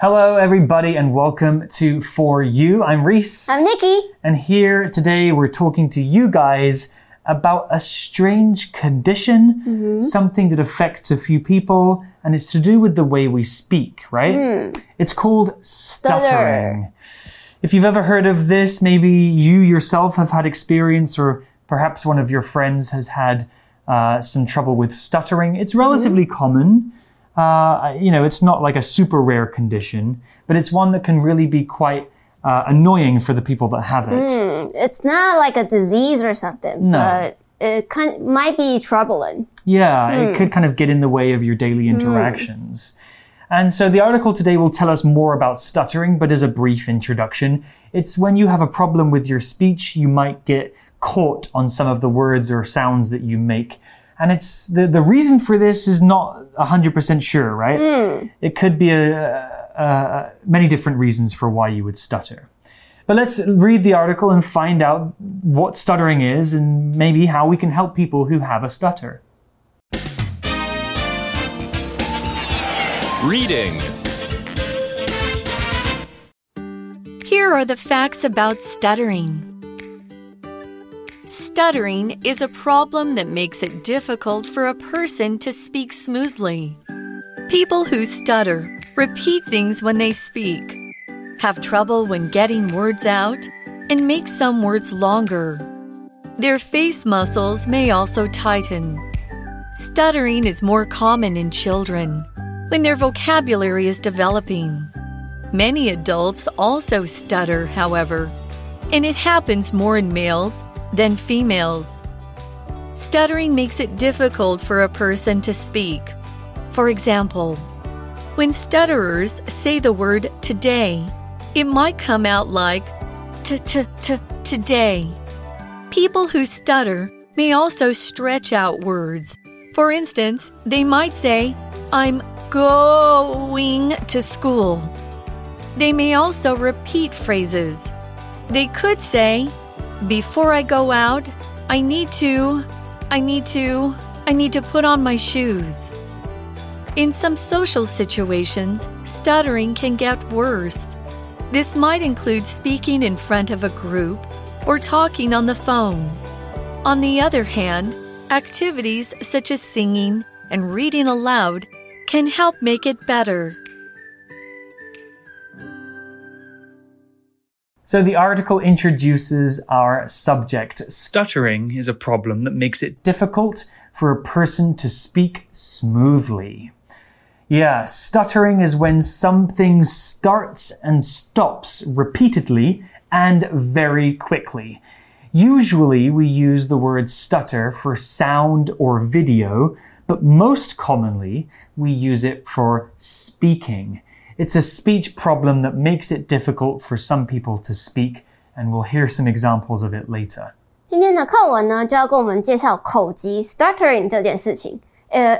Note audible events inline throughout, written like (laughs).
Hello, everybody, and welcome to For You. I'm Reese. I'm Nikki. And here today we're talking to you guys about a strange condition, Mm-hmm. something that affects a few people, and it's to do with the way we speak, right? It's called stuttering. If you've ever heard of this, maybe you yourself have had experience, or perhaps one of your friends has had uh, some trouble with stuttering. It's relatively common. Uh, you know, it's not like a super rare condition, but it's one that can really be quite uh, annoying for the people that have it. It's not like a disease or something, No. but it kind might be troubling. Yeah, it could kind of get in the way of your daily interactions. And so the article today will tell us more about stuttering, but as a brief introduction, it's when you have a problem with your speech, you might get caught on some of the words or sounds that you make. And it's the, the reason for this is not 100% sure, right? Hmm. It could be a, a, a, many different reasons for why you would stutter. But let's read the article and find out what stuttering is and maybe how we can help people who have a stutter. Reading. Here are the facts about stuttering. Stuttering is a problem that makes it difficult for a person to speak smoothly. People who stutter repeat things when they speak, have trouble when getting words out, and make some words longer. Their face muscles may also tighten. Stuttering is more common in children when their vocabulary is developing. Many adults also stutter, however, and it happens more in males than females. Stuttering makes it difficult for a person to speak. For example, when stutterers say the word today, it might come out like t t t today. People who stutter may also stretch out words. For instance, they might say, I'm going to school. They may also repeat phrases. They could say, Before I go out, I need to, I need to, I need to put on my shoes. In some social situations, stuttering can get worse. This might include speaking in front of a group or talking on the phone. On the other hand, activities such as singing and reading aloud can help make it better. So the article introduces our subject. Stuttering is a problem that makes it difficult for a person to speak smoothly. Yeah, stuttering is when something starts and stops repeatedly and very quickly. Usually we use the word stutter for sound or video, but most commonly we use it for speaking. It's a speech problem that makes it difficult for some people to speak, and we'll hear some examples of it later. 今天的课文呢，就要跟我们介绍口吃 stuttering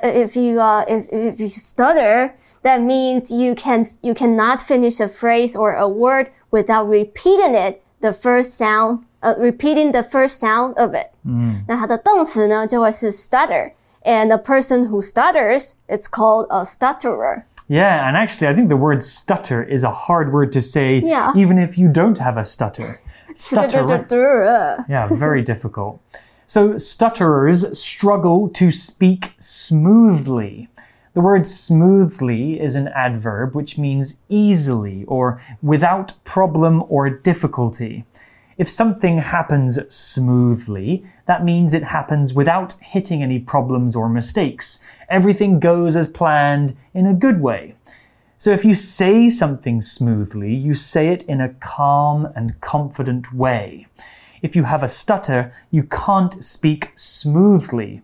if you uh, if if you stutter, that means you can you cannot finish a phrase or a word without repeating it the first sound, uh, repeating the first sound of it. Mm. stutter and a person who stutters, it's called a stutterer. Yeah, and actually, I think the word stutter is a hard word to say, Yeah. even if you don't have a stutter. Stutter. Yeah, very difficult. So, stutterers struggle to speak smoothly. The word smoothly is an adverb which means easily or without problem or difficulty. If something happens smoothly, that means it happens without hitting any problems or mistakes. Everything goes as planned in a good way. So if you say something smoothly, you say it in a calm and confident way. If you have a stutter, you can't speak smoothly.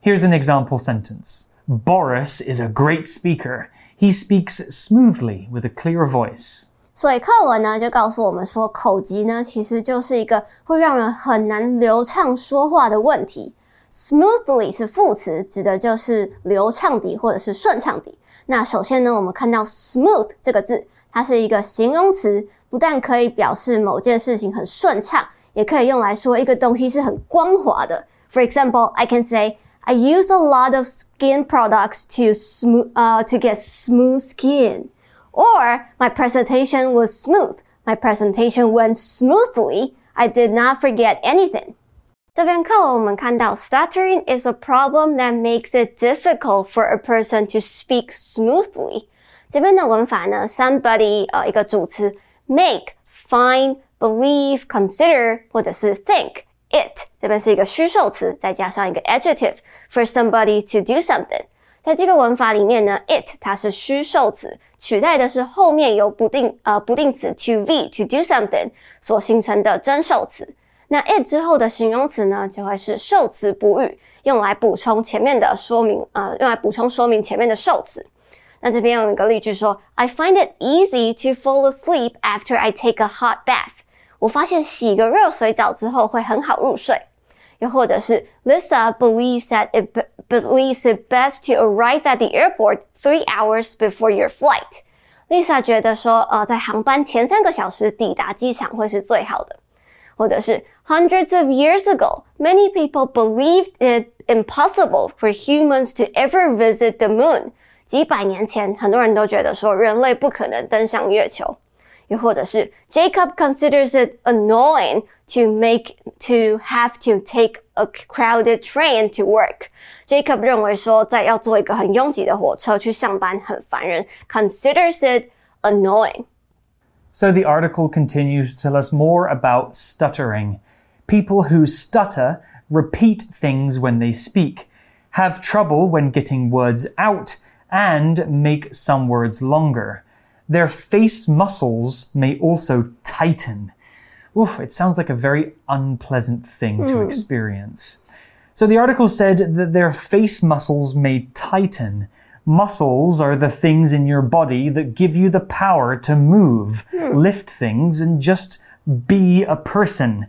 Here's an example sentence. Boris is a great speaker. He speaks smoothly with a clear voice. 所以课文呢就告诉我们说，口疾呢其实就是一个会让人很难流畅说话的问题。Smoothly 是副词，指的就是流畅地或者是顺畅地。那首先呢，我们看到 smooth 这个字，它是一个形容词，不但可以表示某件事情很顺畅，也可以用来说一个东西是很光滑的。For example, I can say I use a lot of skin products to smooth uh to get smooth skin. Or my presentation was smooth. My presentation went smoothly. I did not forget anything. 这边课文我们看到，stuttering is a problem that makes it difficult for a person to speak smoothly。这边的文法呢，somebody 呃一个主词，make、find、believe、consider 或者是 think。it 这边是一个虚受词，再加上一个 adjective for somebody to do something。 在这个文法里面呢，it 它是虚受词，取代的是后面有不定呃不定词 to be to do something 所形成的真受词。那 it 之后的形容词呢，就会是受词补语，用来补充前面的说明，呃，用来补充说明前面的受词。那这边有一个例句说，I find it easy to fall asleep after I take a hot bath。我发现洗个热水澡之后会很好入睡。又或者是 Lisa believes that it believes it best to arrive at the airport three hours before your flight。Lisa 觉得说，呃，在航班前三个小时抵达机场会是最好的。或者是 Hundreds of years ago, many people believed it impossible for humans to ever visit the moon. 几百年前，很多人都觉得说人类不可能登上月球。 又或者是 Jacob considers it annoying to make to have to take a crowded train to work. Jacob 认为说在要坐一个很拥挤的火车去上班很烦人，considers it annoying. So the article continues to tell us more about stuttering. People who stutter repeat things when they speak, have trouble when getting words out, and make some words longer. Their face muscles may also tighten. Oof, it sounds like a very unpleasant thing mm. to hmm. experience. So the article said that their face muscles may tighten. Muscles are the things in your body that give you the power to move, mm. lift things, and just be a person.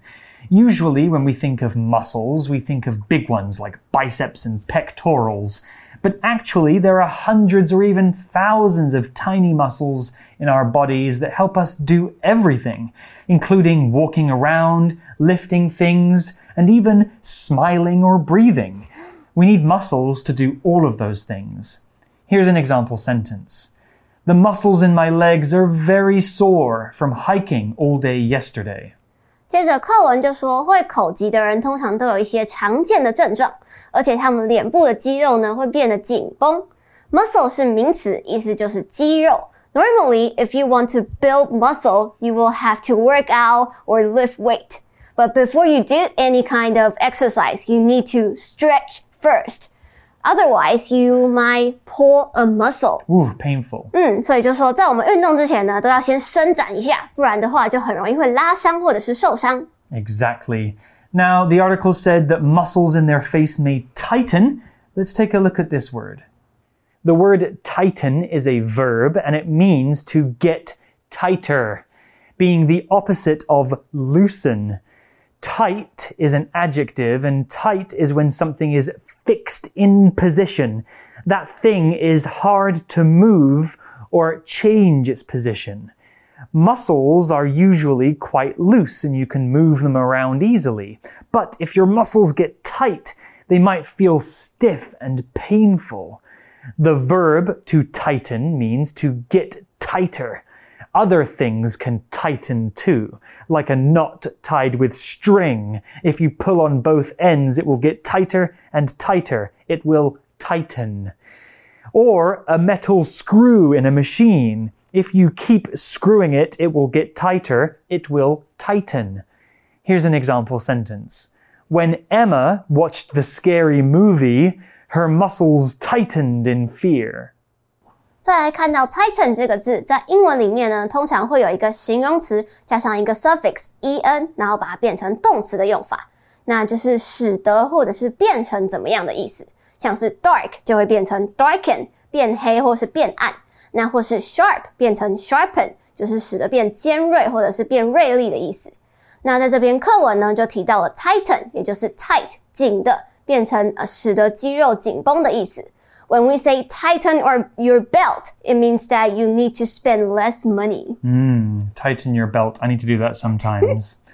Usually, when we think of muscles, we think of big ones like biceps and pectorals. But actually, there are hundreds or even thousands of tiny muscles in our bodies that help us do everything, including walking around, lifting things, and even smiling or breathing. We need muscles to do all of those things. Here's an example sentence. The muscles in my legs are very sore from hiking all day yesterday. 接着课文就说，会口疾的人通常都有一些常见的症状，而且他们脸部的肌肉呢会变得紧绷。Muscle 是名词，意思就是肌肉。Normally, if you want to build muscle, you will have to work out or lift weight. But before you do any kind of exercise, you need to stretch first. Otherwise, you might pull a muscle. Ooh, painful. 嗯，所以就说在我们运动之前呢，都要先伸展一下，不然的话就很容易会拉伤或者是受伤。Exactly. Now, the article said that muscles in their face may tighten. Let's take a look at this word. The word tighten is a verb and it means to get tighter, being the opposite of loosen. Tight is an adjective, and tight is when something is fixed in position. That thing is hard to move or change its position. Muscles are usually quite loose and you can move them around easily. But if your muscles get tight, they might feel stiff and painful. The verb to tighten means to get tighter other things can tighten too, like a knot tied with string. If you pull on both ends, it will get tighter and tighter. It will tighten. Or a metal screw in a machine. If you keep screwing it, it will get tighter. It will tighten. Here's an example sentence. When Emma watched the scary movie, her muscles tightened in fear. 再来看到 tighten 这个字，在英文里面呢，通常会有一个形容词加上一个 suffix en，然后把它变成动词的用法，那就是使得或者是变成怎么样的意思。像是 dark 就会变成 darken，变黑或是变暗；那或是 sharp 变成 sharpen，就是使得变尖锐或者是变锐利的意思。那在这边课文呢，就提到了 tighten，也就是 tight 紧的，变成呃使得肌肉紧绷的意思。When we say tighten or your belt, it means that you need to spend less money. Mm, tighten your belt. I need to do that sometimes. (laughs)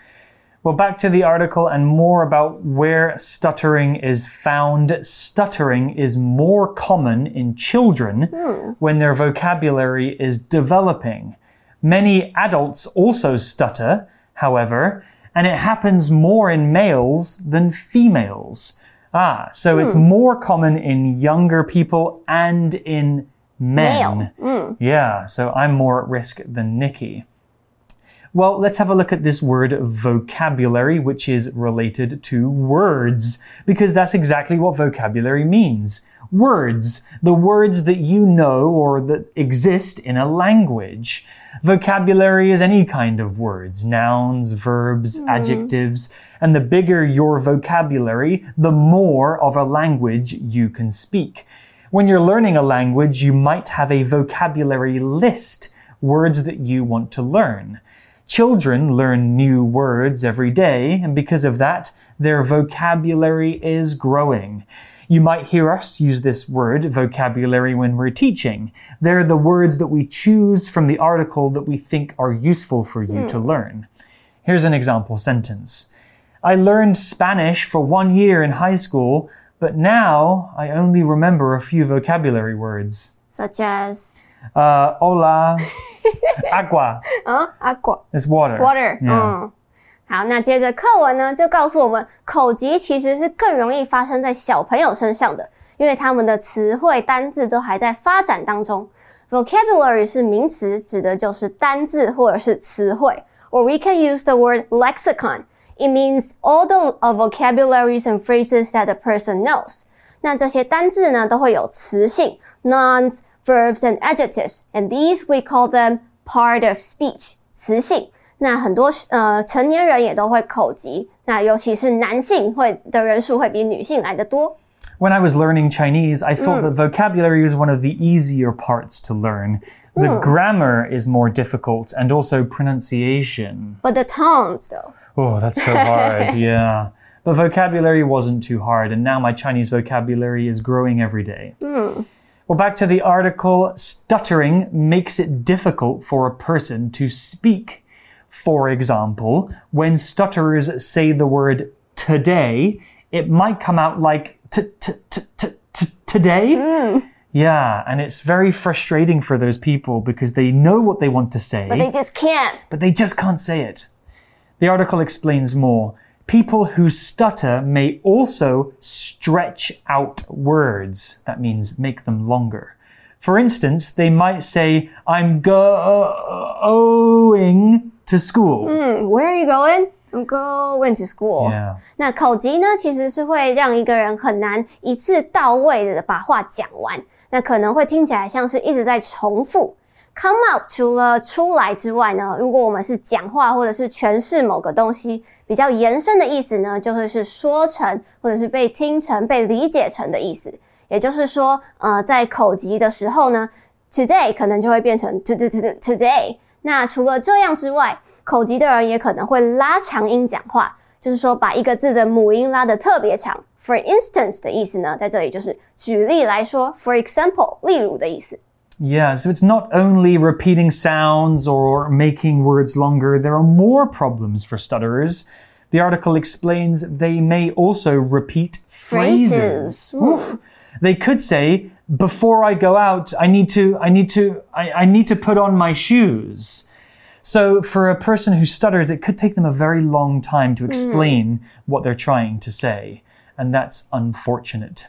Well, back to the article and more about where stuttering is found. Stuttering is more common in children when their vocabulary is developing. Many adults also stutter, however, and it happens more in males than females. Ah, so it's more common in younger people and in men. Yeah, so I'm more at risk than Nikki. Well, let's have a look at this word vocabulary, which is related to words, because that's exactly what vocabulary means. Words, the words that you know or that exist in a language. Vocabulary is any kind of words, nouns, verbs, hmm. adjectives, and the bigger your vocabulary, the more of a language you can speak. When you're learning a language, you might have a vocabulary list, words that you want to learn. Children learn new words every day, and because of that, their vocabulary is growing. You might hear us use this word, vocabulary, when we're teaching. They're the words that we choose from the article that we think are useful for you to hmm. learn. Here's an example sentence I learned Spanish for one year in high school, but now I only remember a few vocabulary words. such as uh, hola, (laughs) agua. Oh, 嗯，agua It's water. Water. Yeah. Oh. 嗯，好，那接着课文呢，就告诉我们，口吃其实是更容易发生在小朋友身上的，因为他们的词汇单字都还在发展当中。Vocabulary 是名词，指的就是单字或者是词汇。Or we can use the word lexicon. It means all the uh, vocabularies and phrases that a person knows. 那这些单字呢，都会有词性，nouns。verbs and adjectives, and these we call them part of speech 词性。那很多呃成年人也都会口吃，那尤其是男性会的人数会比女性来的多。When I was learning Chinese, I thought mm. that vocabulary was one of the easier parts to learn. The mm. grammar is more difficult and also pronunciation. But the tones, though. Oh, that's so hard, (laughs) yeah. But vocabulary wasn't too hard, and now my Chinese vocabulary is growing every day. Mm. Well, back to the article stuttering makes it difficult for a person to speak. For example, when stutterers say the word today, it might come out like t t t t t today. Mm. Yeah, and it's very frustrating for those people because they know what they want to say But they just can't. but they just can't say it. The article explains more. People who stutter may also stretch out words. That means make them longer. For instance, they might say, I'm going to school. Mm, where are you going? I'm going to school. Yeah. 那口吃呢，其实是会让一个人很难一次到位的把话讲完，那可能会听起来像是一直在重复。Come out 除了出来之外呢，如果我们是讲话或者是诠释某个东西，比较延伸的意思呢，就会是说成或者是被听成、被理解成的意思。也就是说，呃，在口疾的时候呢，today 可能就会变成 to to to today。那除了这样之外，口疾的人也可能会拉长音讲话，就是说把一个字的母音拉得特别长。For instance 的意思呢，在这里就是举例来说，for example，例如的意思。Yeah, so it's not only repeating sounds or making words longer, there are more problems for stutterers. The article explains they may also repeat phrases. Phrases. Hmm. They could say, before I go out, I need to, I need to, I, I need to put on my shoes. So for a person who stutters, it could take them a very long time to hmm. explain what they're trying to say. And that's unfortunate.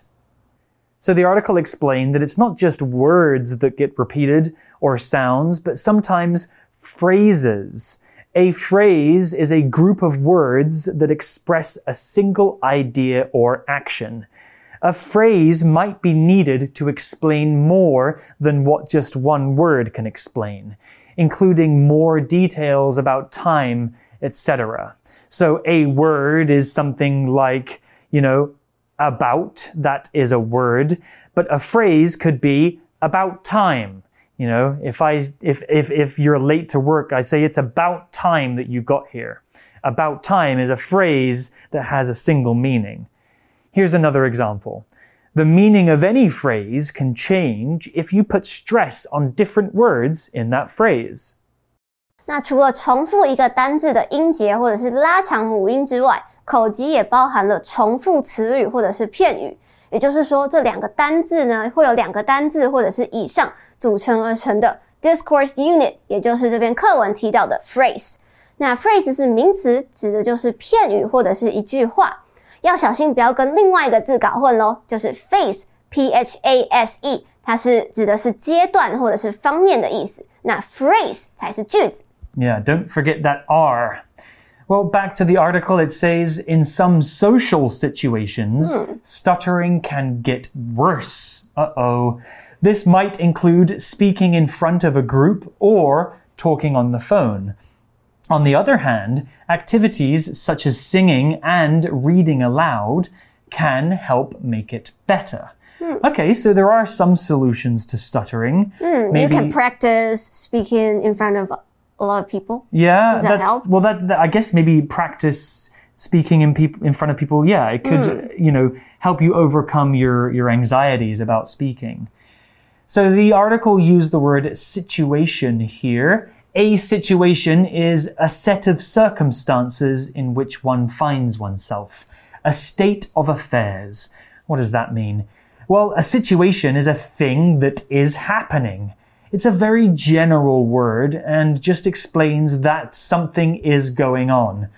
So the article explained that it's not just words that get repeated or sounds, but sometimes phrases. A phrase is a group of words that express a single idea or action. A phrase might be needed to explain more than what just one word can explain, including more details about time, etc. So a word is something like, you know, about, that is a word, but a phrase could be about time. You know, if I if if if you're late to work, I say it's about time that you got here. About time is a phrase that has a single meaning. Here's another example. The meaning of any phrase can change if you put stress on different words in that phrase. 那除了重复一个单字的音节或者是拉长母音之外， 口级也包含了重复词语或者是片语。也就是说，这两个单字呢，会有两个单字或者是以上组成而成的 discourse unit，也就是这篇课文提到的 phrase。那 phrase 是名词，指的就是片语或者是一句话。要小心不要跟另外一个字搞混喽，就是 phase，p h a s e，它是指的是阶段或者是方面的意思。那 phrase 才是句子。Yeah, don't forget that R. Well, back to the article, it says in some social situations, stuttering can get worse. Uh oh. This might include speaking in front of a group or talking on the phone. On the other hand, activities such as singing and reading aloud can help make it better. Okay, so there are some solutions to stuttering. You can practice speaking in front of a lot of people. Yeah, Does that that's help? well. That, that- I guess maybe practice speaking in people in front of people. Yeah, it could Hmm. you know help you overcome your your anxieties about speaking. So the article used the word situation here. A situation is a set of circumstances in which one finds oneself, a state of affairs. What does that mean? Well, a situation is a thing that is happening. It's a very general word and just explains that something is going on.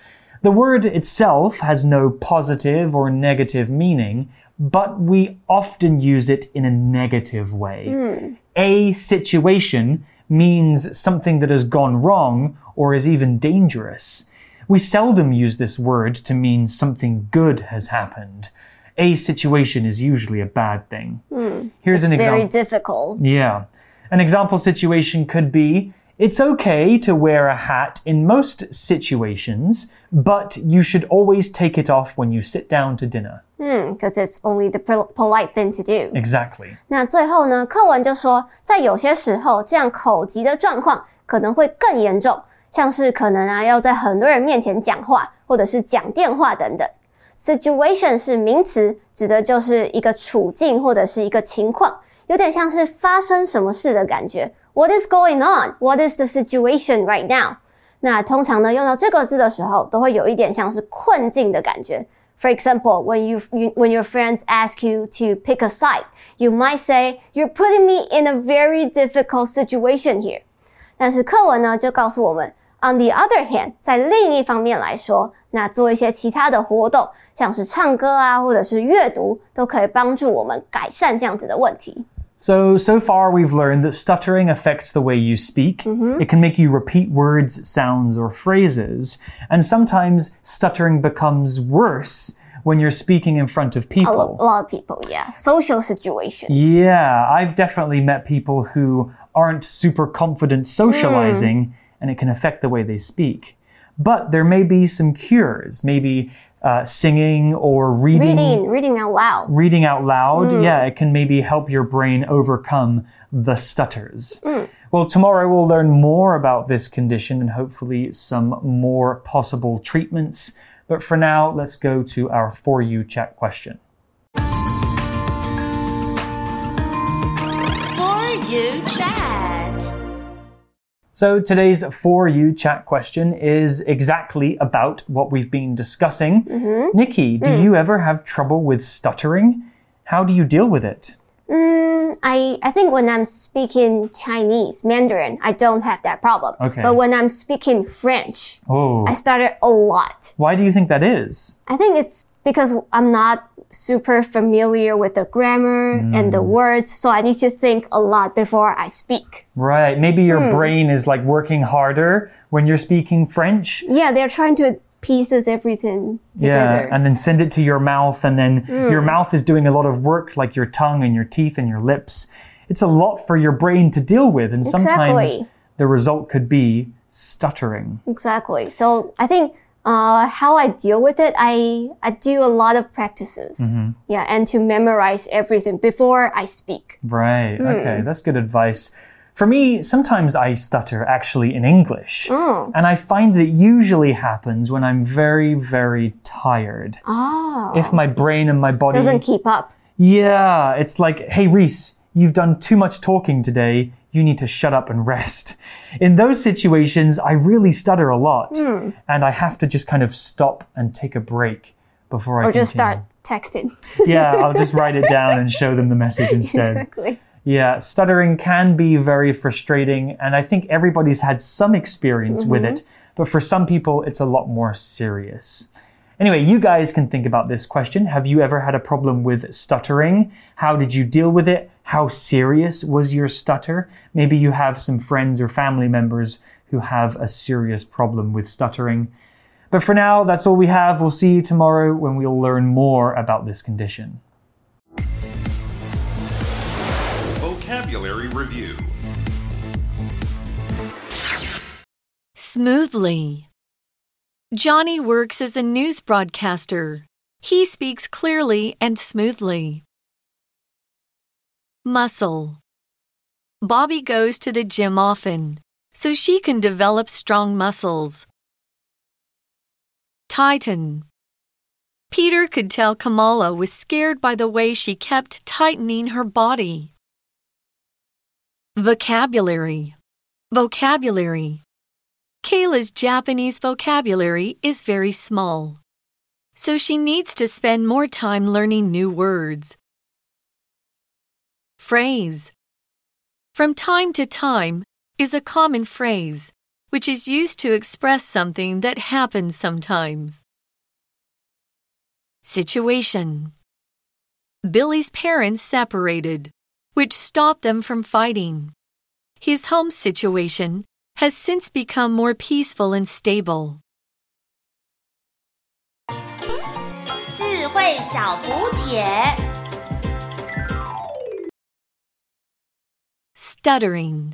The word itself has no positive or negative meaning, but we often use it in a negative way. Hmm. A situation means something that has gone wrong or is even dangerous. We seldom use this word to mean something good has happened. A situation is usually a bad thing. Hmm. Here's an example. Very difficult. Yeah. An example situation could be it's okay to wear a hat in most situations, but you should always take it off when you sit down to dinner. Because it's only the pol- polite thing to do. Exactly. 那最后呢，课文就说，在有些时候，这样口疾的状况可能会更严重，像是可能啊要在很多人面前讲话，或者是讲电话等等。Situation 是名词，指的就是一个处境或者是一个情况， 有点像是发生什么事的感觉。What is going on? What is the situation right now? 那通常呢，用到这个字的时候，都会有一点像是困境的感觉。For example, when you, when your friends ask you to pick a side, you might say, "You're putting me in a very difficult situation here." 但是课文呢就告诉我们，on the other hand，在另一方面来说，那做一些其他的活动，像是唱歌啊，或者是阅读，都可以帮助我们改善这样子的问题。So, so far we've learned that stuttering affects the way you speak. Mm-hmm. It can make you repeat words, sounds, or phrases. And sometimes stuttering becomes worse when you're speaking in front of people. a lot of people, yeah, social situations. Yeah, I've definitely met people who aren't super confident socializing, hmm. and it can affect the way they speak. But there may be some cures, maybe uh, singing or reading, Reading, reading out loud. reading out loud. Yeah, it can maybe help your brain overcome the stutters. Well, tomorrow we'll learn more about this condition and hopefully some more possible treatments. But for now, let's go to our For You chat question. For you chat. So today's For You chat question is exactly about what we've been discussing. Nikki, do you ever have trouble with stuttering? How do you deal with it? Mm, I, I think when I'm speaking Chinese, Mandarin, I don't have that problem. Okay. But when I'm speaking French, Oh, I stutter a lot. why do you think that is? I think it's because I'm not super familiar with the grammar and the mm. words, so I need to think a lot before I speak. Right, maybe your hmm. brain is like working harder when you're speaking French. Yeah, they're trying to pieces everything together. Yeah, and then send it to your mouth, and then hmm. your mouth is doing a lot of work, like your tongue and your teeth and your lips. It's a lot for your brain to deal with, and sometimes Exactly. the result could be stuttering. exactly. So I think uh, how I deal with it, I I do a lot of practices. Mm-hmm. Yeah, and to memorize everything before I speak. Right, hmm. okay, that's good advice. For me, sometimes I stutter actually in English. Oh. And I find that usually happens when I'm very, very tired. Oh, If my brain and my body. doesn't keep up. Yeah, it's like, hey, Reese, you've done too much talking today. You need to shut up and rest. In those situations, I really stutter a lot. Hmm. And I have to just kind of stop and take a break before I or just continue. start texting. Yeah, I'll just write it down and show them the message (laughs) instead. exactly. Yeah, stuttering can be very frustrating, and I think everybody's had some experience with it, but for some people, it's a lot more serious. Anyway, you guys can think about this question. Have you ever had a problem with stuttering? How did you deal with it? How serious was your stutter? Maybe you have some friends or family members who have a serious problem with stuttering. But for now, that's all we have. We'll see you tomorrow when we'll learn more about this condition. Vocabulary Review Smoothly. Johnny works as a news broadcaster. He speaks clearly and smoothly. Muscle. Bobby goes to the gym often, so she can develop strong muscles. Tighten. Peter could tell Kamala was scared by the way she kept tightening her body. Vocabulary. Vocabulary. Kayla's Japanese vocabulary is very small, so she needs to spend more time learning new words. Phrase. From time to time is a common phrase which is used to express something that happens sometimes. Situation. Billy's parents separated, which stopped them from fighting. His home situation has since become more peaceful and stable. 智慧小补帖。 Stuttering.